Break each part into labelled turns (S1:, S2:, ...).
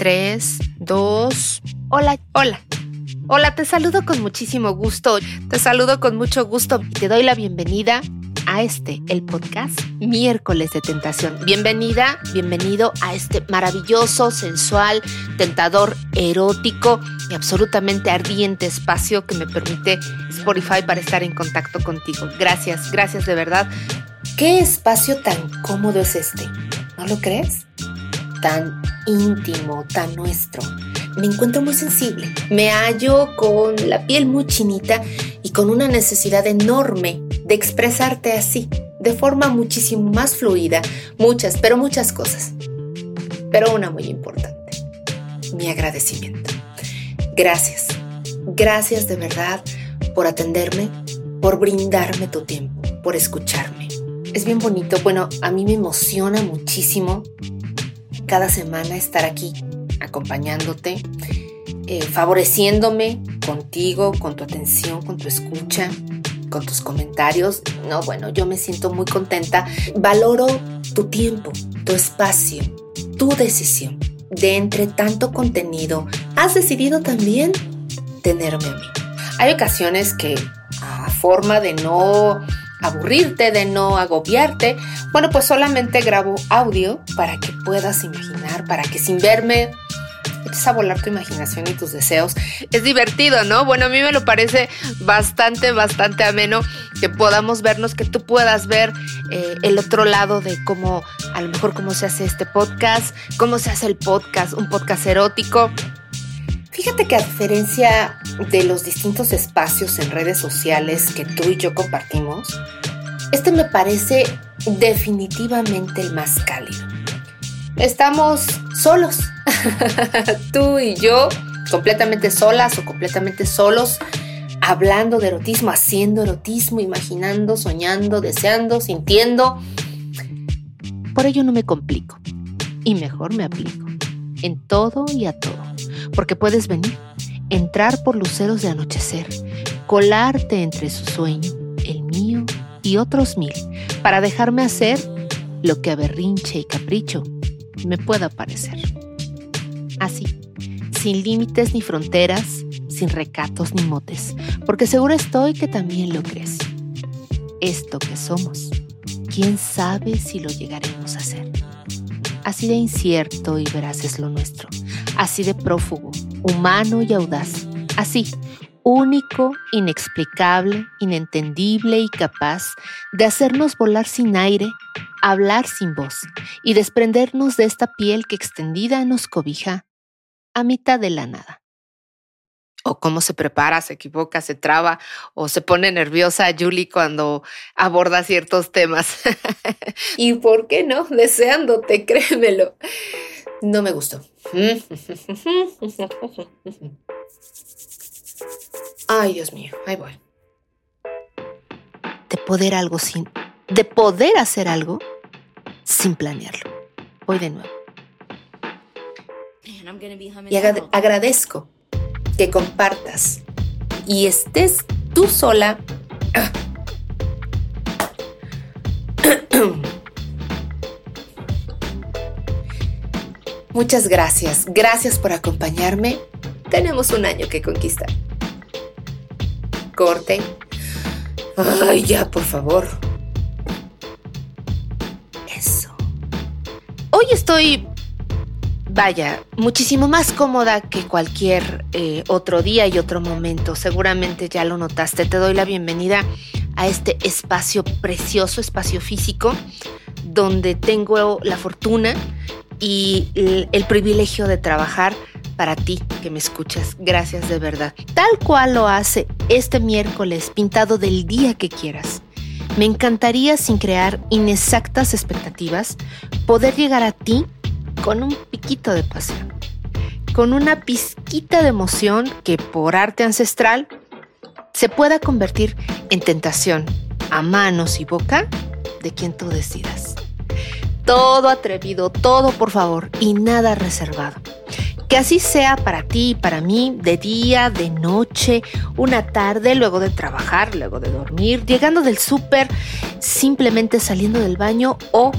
S1: Tres, dos. Hola, hola. Hola, te saludo con muchísimo gusto. Te saludo con mucho gusto y te doy la bienvenida a este, el podcast Miércoles de Tentación. Bienvenida, bienvenido a este maravilloso, sensual, tentador, erótico y absolutamente ardiente espacio que me permite Spotify para estar en contacto contigo. Gracias, gracias de verdad. ¿Qué espacio tan cómodo es este? ¿No lo crees? Tan íntimo, tan nuestro me encuentro muy sensible. Me hallo con la piel muy chinita y con una necesidad enorme de expresarte así, de forma muchísimo más fluida, muchas, pero muchas cosas. Pero una muy importante, mi agradecimiento. Gracias, gracias de verdad por atenderme, por brindarme tu tiempo, por escucharme. Es bien bonito, bueno, a mí me emociona muchísimo cada semana estar aquí acompañándote, eh, favoreciéndome contigo, con tu atención, con tu escucha, con tus comentarios. No, bueno, yo me siento muy contenta. Valoro tu tiempo, tu espacio, tu decisión. De entre tanto contenido, has decidido también tenerme a mí. Hay ocasiones que, a forma de no aburrirte, de no agobiarte, bueno, pues solamente grabo audio para que puedas imaginar, para que sin verme eches a volar tu imaginación y tus deseos. Es divertido, ¿no? Bueno, a mí me lo parece bastante, bastante ameno que podamos vernos, que tú puedas ver eh, el otro lado de cómo, a lo mejor cómo se hace este podcast, cómo se hace el podcast, un podcast erótico. Fíjate que a diferencia de los distintos espacios en redes sociales que tú y yo compartimos, este me parece definitivamente el más cálido. Estamos solos, tú y yo, completamente solas o completamente solos, hablando de erotismo, haciendo erotismo, imaginando, soñando, deseando, sintiendo. Por ello no me complico y mejor me aplico en todo y a todo, porque puedes venir, entrar por luceros de anochecer, colarte entre su sueño, el mío y otros mil, para dejarme hacer lo que a berrinche y capricho me pueda parecer. Así, sin límites ni fronteras, sin recatos ni motes, porque seguro estoy que también lo crees. Esto que somos, quién sabe si lo llegaremos a hacer. Así de incierto y veraz es lo nuestro, así de prófugo, humano y audaz, así, único, inexplicable, inentendible y capaz de hacernos volar sin aire, hablar sin voz y desprendernos de esta piel que extendida nos cobija a mitad de la nada. O cómo se prepara, se equivoca, se traba o se pone nerviosa Julie cuando aborda ciertos temas. y por qué no, deseándote, créemelo. No me gustó. Ay, Dios mío, ahí voy. De poder algo sin. De poder hacer algo sin planearlo. Voy de nuevo. Y agradezco que compartas y estés tú sola. Muchas gracias, gracias por acompañarme. Tenemos un año que conquistar. Corte. Ay, ya, por favor. Eso. Hoy estoy vaya, muchísimo más cómoda que cualquier eh, otro día y otro momento. Seguramente ya lo notaste. Te doy la bienvenida a este espacio precioso, espacio físico, donde tengo la fortuna y el, privilegio de trabajar para ti que me escuchas. Gracias de verdad. Tal cual lo hace este miércoles, pintado del día que quieras. Me encantaría, sin crear inexactas expectativas, poder llegar a ti con un piquito de pasión, con una pizquita de emoción que por arte ancestral se pueda convertir en tentación a manos y boca de quien tú decidas. Todo atrevido, todo por favor y nada reservado. Que así sea para ti y para mí, de día, de noche, una tarde, luego de trabajar, luego de dormir, llegando del súper, simplemente saliendo del baño o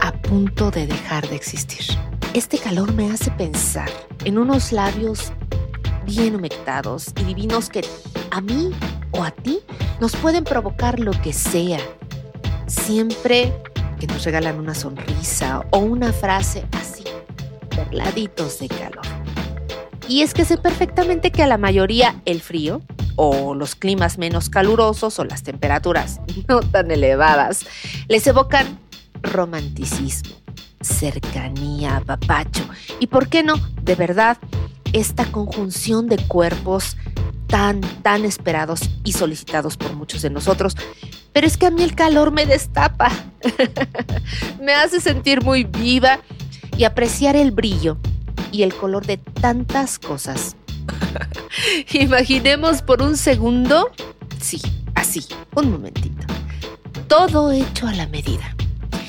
S1: a punto de dejar de existir. Este calor me hace pensar en unos labios bien humectados y divinos que a mí o a ti nos pueden provocar lo que sea. Siempre que nos regalan una sonrisa o una frase así, perladitos de calor. Y es que sé perfectamente que a la mayoría el frío o los climas menos calurosos o las temperaturas no tan elevadas les evocan romanticismo, cercanía, papacho y, ¿por qué no? De verdad, esta conjunción de cuerpos tan, tan esperados y solicitados por muchos de nosotros. Pero es que a mí el calor me destapa, me hace sentir muy viva y apreciar el brillo y el color de tantas cosas. Imaginemos por un segundo, sí, así, un momentito, todo hecho a la medida,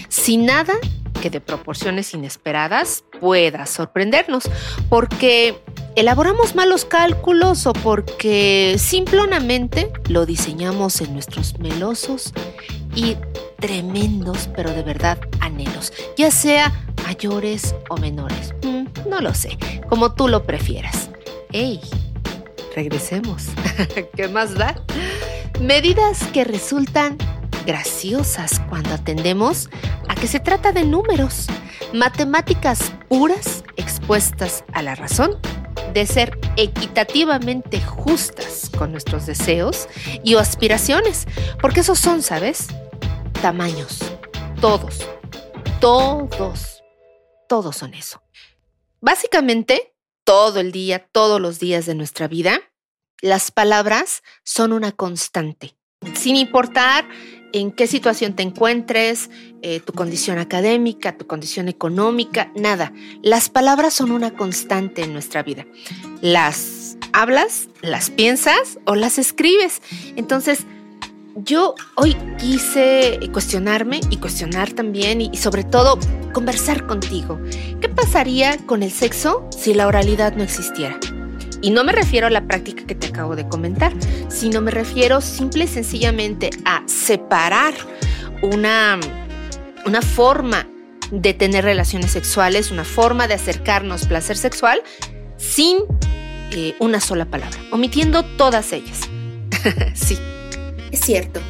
S1: sin nada que de proporciones inesperadas pueda sorprendernos, porque elaboramos malos cálculos o porque simplemente lo diseñamos en nuestros melosos y tremendos, pero de verdad anhelos, ya sea mayores o menores. Mm, no lo sé, como tú lo prefieras. ¡Ey! Regresemos. ¿Qué más da? Medidas que resultan graciosas cuando atendemos a que se trata de números, matemáticas puras expuestas a la razón de ser equitativamente justas con nuestros deseos y aspiraciones, porque esos son, ¿sabes? Tamaños, todos, todos, todos son eso. Básicamente, todo el día, todos los días de nuestra vida, las palabras son una constante, sin importar en qué situación te encuentres, eh, tu condición académica, tu condición económica, nada. Las palabras son una constante en nuestra vida. Las hablas, las piensas o las escribes. Entonces, yo hoy quise cuestionarme y cuestionar también y, y, sobre todo conversar contigo. ¿Qué pasaría con el sexo si la oralidad no existiera? Y no me refiero a la práctica que te acabo de comentar, sino me refiero simple y sencillamente a separar una, una forma de tener relaciones sexuales, una forma de acercarnos placer sexual sin eh, una sola palabra, omitiendo todas ellas. sí, es cierto.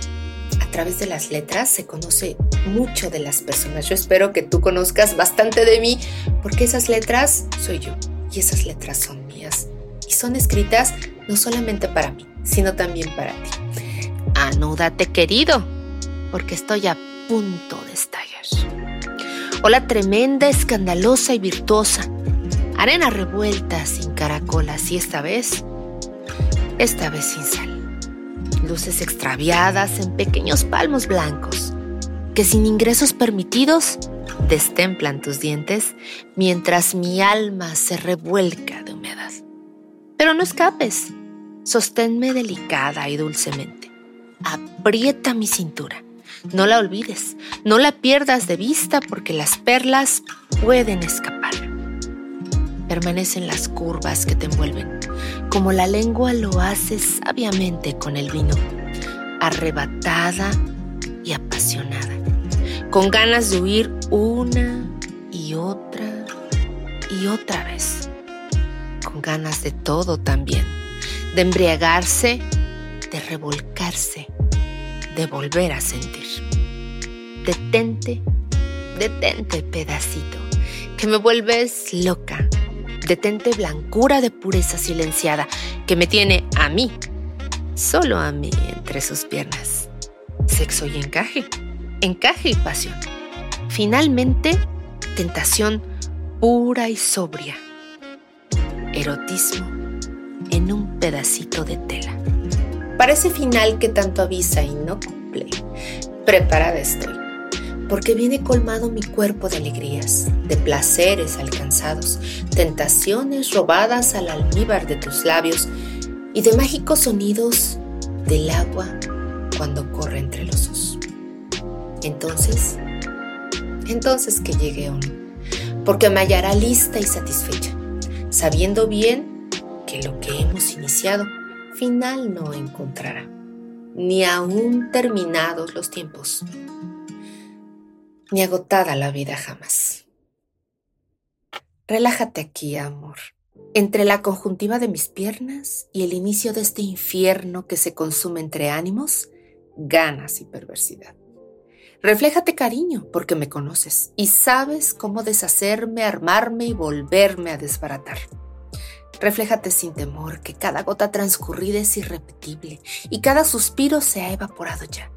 S1: A través de las letras se conoce mucho de las personas. Yo espero que tú conozcas bastante de mí, porque esas letras soy yo y esas letras son mías son escritas no solamente para mí, sino también para ti. Anúdate querido, porque estoy a punto de estallar. Hola tremenda, escandalosa y virtuosa. Arena revuelta sin caracolas y esta vez, esta vez sin sal. Luces extraviadas en pequeños palmos blancos que sin ingresos permitidos destemplan tus dientes mientras mi alma se revuelca de humedad. Pero no escapes. Sosténme delicada y dulcemente. Aprieta mi cintura. No la olvides, no la pierdas de vista porque las perlas pueden escapar. Permanecen las curvas que te envuelven, como la lengua lo hace sabiamente con el vino, arrebatada y apasionada, con ganas de huir una y otra y otra vez con ganas de todo también, de embriagarse, de revolcarse, de volver a sentir. Detente, detente pedacito, que me vuelves loca. Detente blancura de pureza silenciada, que me tiene a mí, solo a mí entre sus piernas. Sexo y encaje, encaje y pasión. Finalmente, tentación pura y sobria erotismo en un pedacito de tela. Parece final que tanto avisa y no cumple. Preparada estoy, porque viene colmado mi cuerpo de alegrías, de placeres alcanzados, tentaciones robadas al almíbar de tus labios y de mágicos sonidos del agua cuando corre entre los osos. Entonces, entonces que llegue uno, porque me hallará lista y satisfecha sabiendo bien que lo que hemos iniciado final no encontrará, ni aún terminados los tiempos, ni agotada la vida jamás. Relájate aquí, amor, entre la conjuntiva de mis piernas y el inicio de este infierno que se consume entre ánimos, ganas y perversidad. Refléjate cariño porque me conoces y sabes cómo deshacerme, armarme y volverme a desbaratar. Refléjate sin temor que cada gota transcurrida es irrepetible y cada suspiro se ha evaporado ya,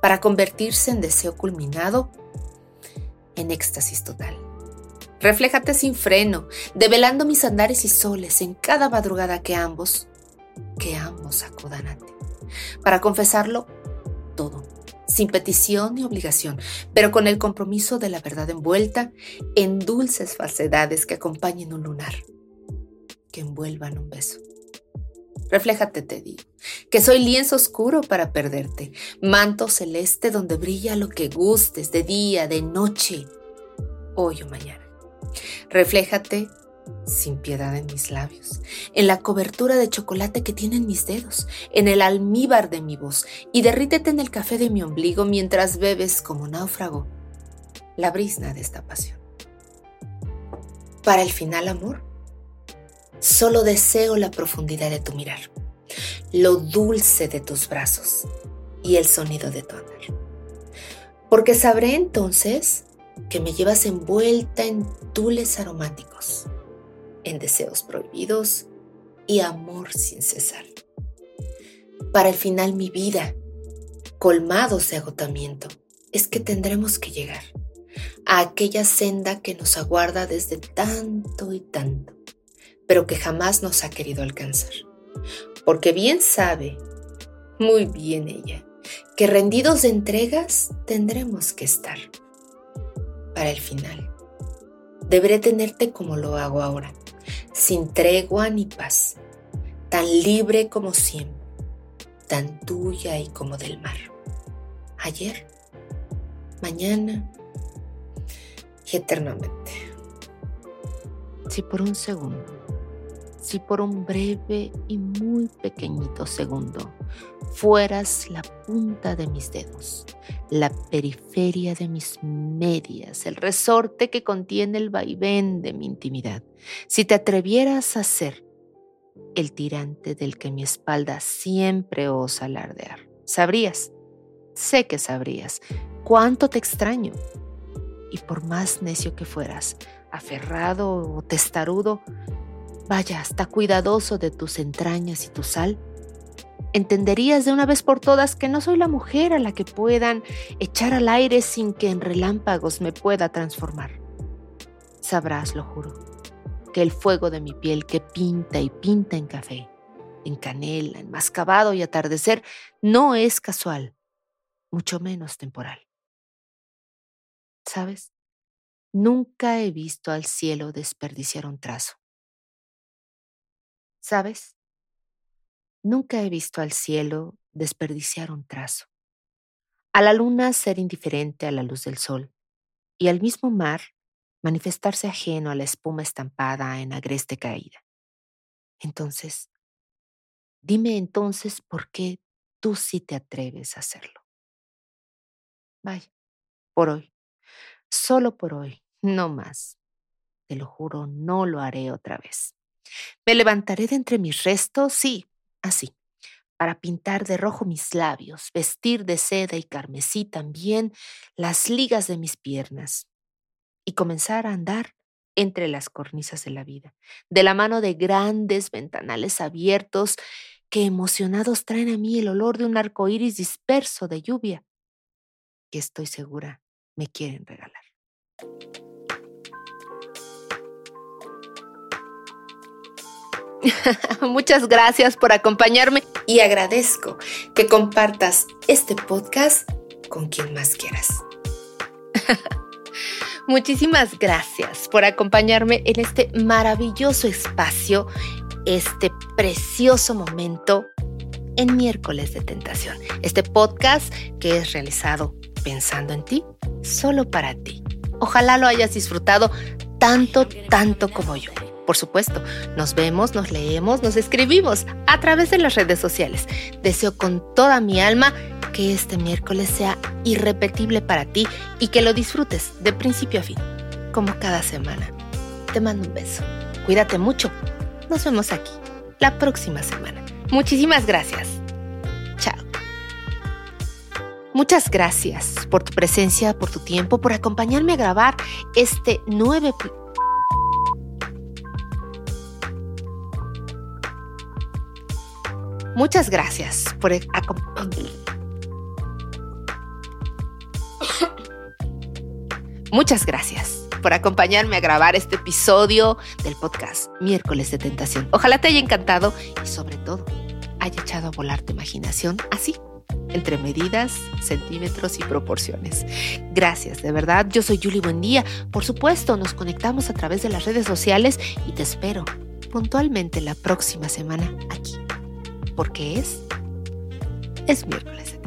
S1: para convertirse en deseo culminado, en éxtasis total. Refléjate sin freno, develando mis andares y soles en cada madrugada que ambos, que ambos acudan a ti, para confesarlo todo, sin petición ni obligación, pero con el compromiso de la verdad envuelta en dulces falsedades que acompañen un lunar, que envuelvan un beso. Refléjate, te digo, que soy lienzo oscuro para perderte, manto celeste donde brilla lo que gustes, de día, de noche, hoy o mañana. Refléjate sin piedad en mis labios, en la cobertura de chocolate que tienen mis dedos, en el almíbar de mi voz, y derrítete en el café de mi ombligo mientras bebes como náufrago la brisna de esta pasión. Para el final, amor, solo deseo la profundidad de tu mirar, lo dulce de tus brazos y el sonido de tu andar. Porque sabré entonces que me llevas envuelta en tules aromáticos en deseos prohibidos y amor sin cesar. Para el final mi vida, colmados de agotamiento, es que tendremos que llegar a aquella senda que nos aguarda desde tanto y tanto, pero que jamás nos ha querido alcanzar. Porque bien sabe, muy bien ella, que rendidos de entregas tendremos que estar. Para el final, deberé tenerte como lo hago ahora, sin tregua ni paz, tan libre como siempre, tan tuya y como del mar. Ayer, mañana y eternamente. Si por un segundo, si por un breve y muy pequeñito segundo fueras la punta de mis dedos, la periferia de mis medias, el resorte que contiene el vaivén de mi intimidad. Si te atrevieras a ser el tirante del que mi espalda siempre osa alardear, sabrías, sé que sabrías, cuánto te extraño. Y por más necio que fueras, aferrado o testarudo, vaya hasta cuidadoso de tus entrañas y tu sal, entenderías de una vez por todas que no soy la mujer a la que puedan echar al aire sin que en relámpagos me pueda transformar. Sabrás, lo juro, que el fuego de mi piel que pinta y pinta en café, en canela, en mascabado y atardecer, no es casual, mucho menos temporal. ¿Sabes? Nunca he visto al cielo desperdiciar un trazo. ¿Sabes? Nunca he visto al cielo desperdiciar un trazo, a la luna ser indiferente a la luz del sol y al mismo mar manifestarse ajeno a la espuma estampada en agreste caída. Entonces, dime entonces por qué tú sí te atreves a hacerlo. Vaya, por hoy, solo por hoy, no más. Te lo juro, no lo haré otra vez. Me levantaré de entre mis restos, sí, así, para pintar de rojo mis labios, vestir de seda y carmesí también las ligas de mis piernas y comenzar a andar entre las cornisas de la vida, de la mano de grandes ventanales abiertos que emocionados traen a mí el olor de un arco iris disperso de lluvia, que estoy segura me quieren regalar. Muchas gracias por acompañarme y agradezco que compartas este podcast con quien más quieras. Muchísimas gracias por acompañarme en este maravilloso espacio, este precioso momento en miércoles de tentación. Este podcast que es realizado pensando en ti, solo para ti. Ojalá lo hayas disfrutado tanto, tanto como yo. Por supuesto, nos vemos, nos leemos, nos escribimos a través de las redes sociales. Deseo con toda mi alma que este miércoles sea irrepetible para ti y que lo disfrutes de principio a fin, como cada semana. Te mando un beso. Cuídate mucho. Nos vemos aquí la próxima semana. Muchísimas gracias. Chao. Muchas gracias por tu presencia, por tu tiempo, por acompañarme a grabar este nueve... Muchas gracias por Muchas gracias por acompañarme a grabar este episodio del podcast Miércoles de Tentación. Ojalá te haya encantado y sobre todo haya echado a volar tu imaginación así, entre medidas, centímetros y proporciones. Gracias, de verdad. Yo soy Julie Buendía. Por supuesto, nos conectamos a través de las redes sociales y te espero puntualmente la próxima semana aquí porque es, es miércoles